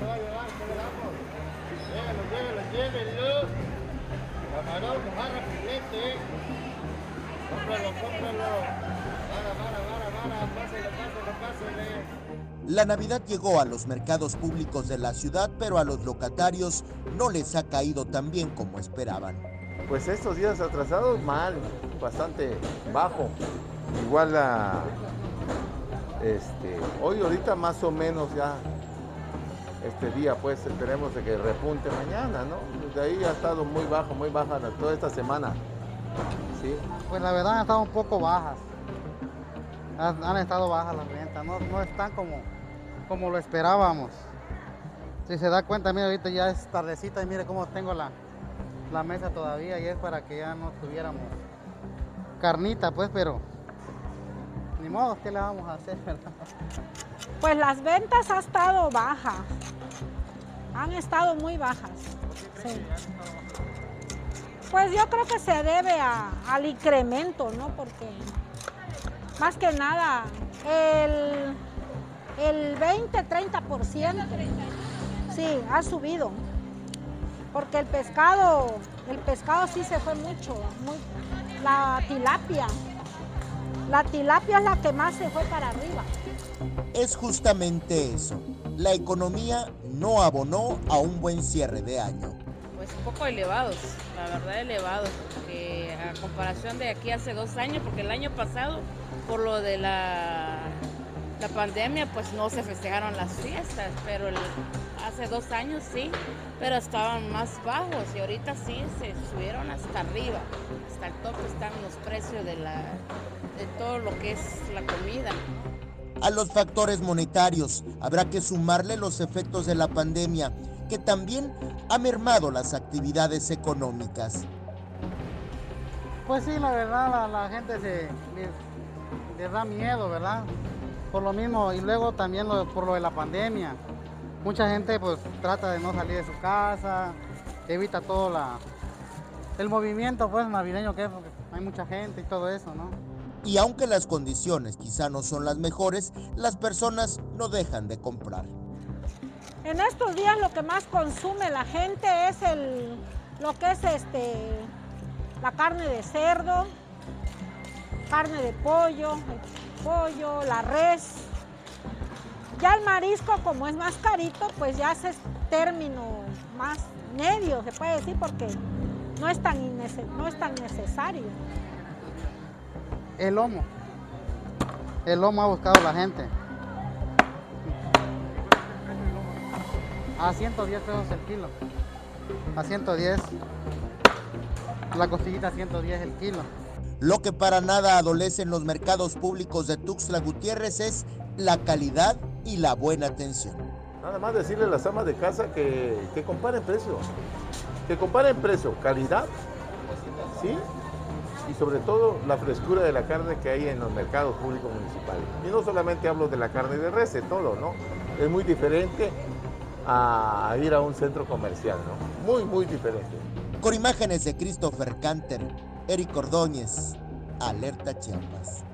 se va a llevar? ¿Qué le damos? Llévelo, llévelo, llévelo. Camarón, mojarra, filete. Cómpralo, cómpralo. Vara, vara, vara, vara. Pásale, pásale, pásale. La Navidad llegó a los mercados públicos de la ciudad, pero a los locatarios no les ha caído tan bien como esperaban. Pues estos días atrasados, mal, bastante bajo. Igual la. Este, hoy, ahorita más o menos ya. Este día, pues esperemos de que repunte mañana, ¿no? De ahí ha estado muy bajo, muy baja toda esta semana. ¿sí? Pues la verdad han estado un poco bajas. Han, han estado bajas las ventas, no, no están como, como lo esperábamos. Si se da cuenta, mire, ahorita ya es tardecita y mire cómo tengo la, la mesa todavía y es para que ya no tuviéramos carnita, pues, pero ni modo, ¿qué le vamos a hacer? Pues las ventas han estado bajas. Han estado muy bajas. Sí. Pues yo creo que se debe a- al incremento, ¿no? Porque más que nada el, el 20-30% sí, ha subido. Porque el pescado, el pescado sí se fue mucho. la tilapia. La tilapia es la que más se fue para arriba. Es justamente eso. La economía no abonó a un buen cierre de año. Pues un poco elevados, la verdad elevados, porque a comparación de aquí hace dos años, porque el año pasado, por lo de la, la pandemia, pues no se festejaron las fiestas, pero el- hace dos años sí, pero estaban más bajos y ahorita sí se subieron hasta arriba, hasta el tope están los precios de, la, de todo lo que es la comida. A los factores monetarios habrá que sumarle los efectos de la pandemia, que también ha mermado las actividades económicas. Pues sí, la verdad, la, la gente se les, les da miedo, ¿verdad? Por lo mismo, y luego también lo- por lo de la pandemia. Mucha gente pues trata de no salir de su casa, evita todo la, el movimiento pues navideño que es, porque hay mucha gente y todo eso, ¿no? Y aunque las condiciones quizá no son las mejores, las personas no dejan de comprar. En estos días lo que más consume la gente es el, lo que es este, la carne de cerdo, carne de pollo, el pollo, la res. Ya el marisco, como es más carito, pues ya es término más medio, se puede decir, porque no es tan, no es tan necesario. El lomo. El lomo ha buscado la gente. A 110 pesos el kilo. A 110. La costillita a 110 el kilo. Lo que para nada adolece en los mercados públicos de Tuxtla Gutiérrez es la calidad y la buena atención. Nada más decirle a las amas de casa que, que comparen precio. Que comparen precio, calidad, ¿sí? Y sobre todo la frescura de la carne que hay en los mercados públicos municipales. Y no solamente hablo de la carne de res, de todo, ¿no? Es muy diferente a ir a un centro comercial, ¿no? Muy, muy diferente. Con imágenes de Christopher Canter, Eric Ordóñez, Alerta Chiapas.